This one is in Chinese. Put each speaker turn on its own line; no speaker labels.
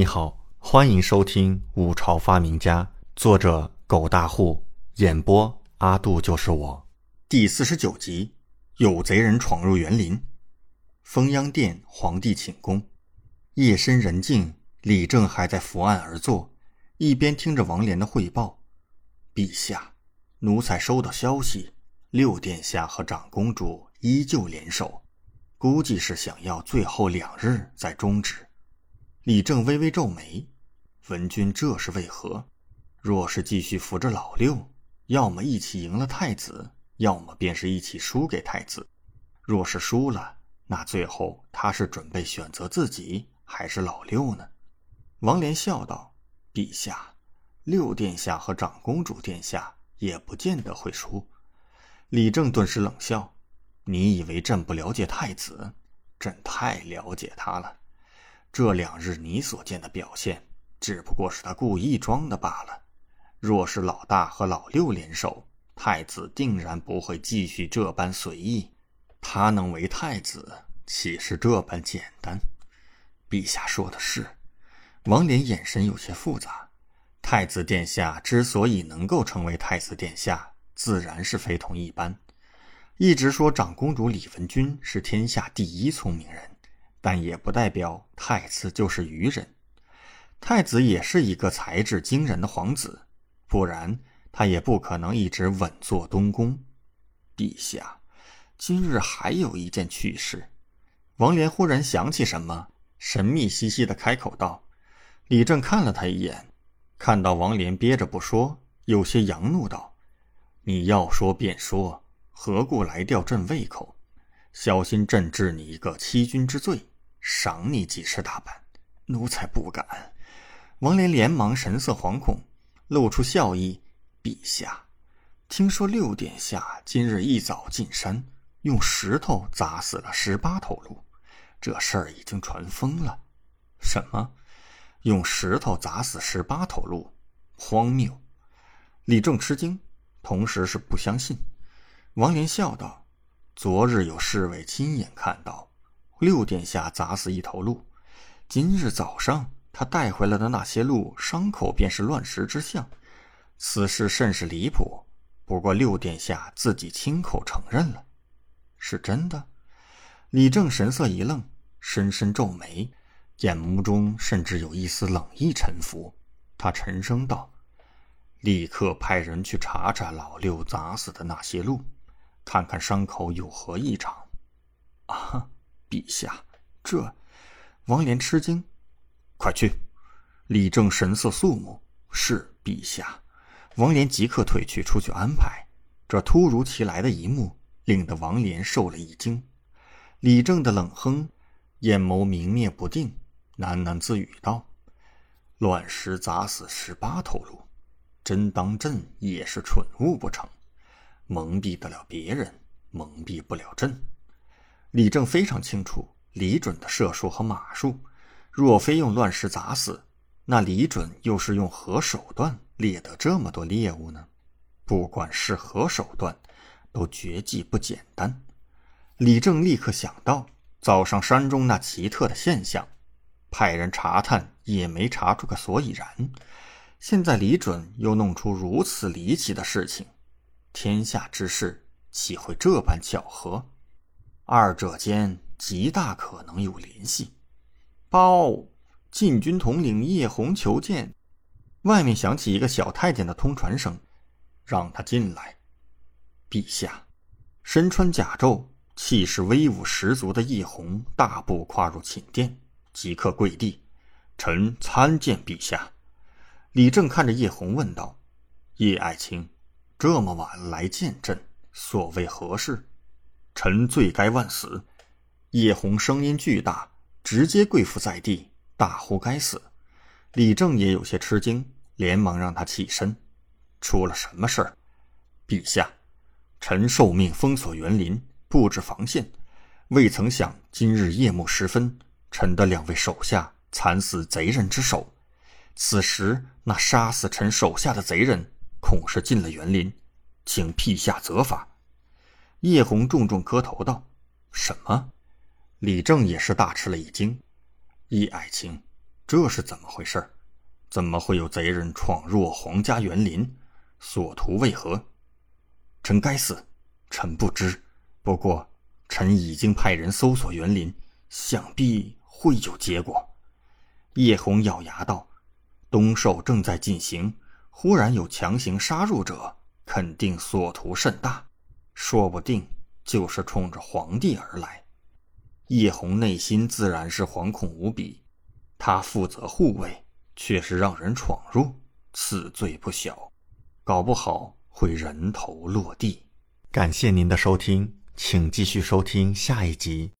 你好，欢迎收听《五朝发明家》，作者狗大户，演播阿杜就是我，第四十九集：有贼人闯入园林。封央殿，皇帝寝宫，夜深人静，李正还在伏案而坐，一边听着王莲的汇报。陛下，奴才收到消息，六殿下和长公主依旧联手，估计是想要最后两日再终止。李正微微皱眉：“文君这是为何？若是继续扶着老六，要么一起赢了太子，要么便是一起输给太子。若是输了，那最后他是准备选择自己还是老六呢？”王莲笑道：“陛下，六殿下和长公主殿下也不见得会输。”李正顿时冷笑：“你以为朕不了解太子？朕太了解他了。”这两日你所见的表现，只不过是他故意装的罢了。若是老大和老六联手，太子定然不会继续这般随意。他能为太子，岂是这般简单？陛下说的是。王莲眼神有些复杂。太子殿下之所以能够成为太子殿下，自然是非同一般。一直说长公主李文君是天下第一聪明人。但也不代表太子就是愚人，太子也是一个才智惊人的皇子，不然他也不可能一直稳坐东宫。陛下，今日还有一件趣事。王莲忽然想起什么，神秘兮兮的开口道：“李正看了他一眼，看到王莲憋着不说，有些扬怒道：‘你要说便说，何故来吊朕胃口？小心朕治你一个欺君之罪。’”赏你几十大板，奴才不敢。王莲连忙神色惶恐，露出笑意：“陛下，听说六殿下今日一早进山，用石头砸死了十八头鹿，这事儿已经传疯了。”什么？用石头砸死十八头鹿？荒谬！李正吃惊，同时是不相信。王莲笑道：“昨日有侍卫亲眼看到。”六殿下砸死一头鹿，今日早上他带回来的那些鹿伤口便是乱石之象，此事甚是离谱。不过六殿下自己亲口承认了，是真的。李正神色一愣，深深皱眉，眼眸中甚至有一丝冷意沉浮。他沉声道：“立刻派人去查查老六砸死的那些鹿，看看伤口有何异常。”啊！陛下，这王莲吃惊，快去！李正神色肃穆，是陛下。王莲即刻退去，出去安排。这突如其来的一幕，令得王莲受了一惊。李正的冷哼，眼眸明灭不定，喃喃自语道：“乱石砸死十八头鹿，真当朕也是蠢物不成？蒙蔽得了别人，蒙蔽不了朕。”李正非常清楚李准的射术和马术，若非用乱石砸死，那李准又是用何手段猎得这么多猎物呢？不管是何手段，都绝技不简单。李正立刻想到早上山中那奇特的现象，派人查探也没查出个所以然。现在李准又弄出如此离奇的事情，天下之事岂会这般巧合？二者间极大可能有联系。报，禁军统领叶红求见。外面响起一个小太监的通传声，让他进来。陛下，身穿甲胄、气势威武十足的叶红大步跨入寝殿，即刻跪地：“臣参见陛下。”李正看着叶红问道：“叶爱卿，这么晚来见朕，所谓何事？”臣罪该万死！叶红声音巨大，直接跪伏在地，大呼该死。李正也有些吃惊，连忙让他起身。出了什么事儿？陛下，臣受命封锁园林，布置防线，未曾想今日夜幕时分，臣的两位手下惨死贼人之手。此时那杀死臣手下的贼人，恐是进了园林，请陛下责罚。叶红重重磕头道：“什么？”李正也是大吃了一惊。叶爱卿，这是怎么回事？怎么会有贼人闯入皇家园林？所图为何？臣该死，臣不知。不过，臣已经派人搜索园林，想必会有结果。叶红咬牙道：“东狩正在进行，忽然有强行杀入者，肯定所图甚大，说不定就是冲着皇帝而来。”叶红内心自然是惶恐无比，他负责护卫，却是让人闯入，此罪不小，搞不好会人头落地。感谢您的收听，请继续收听下一集。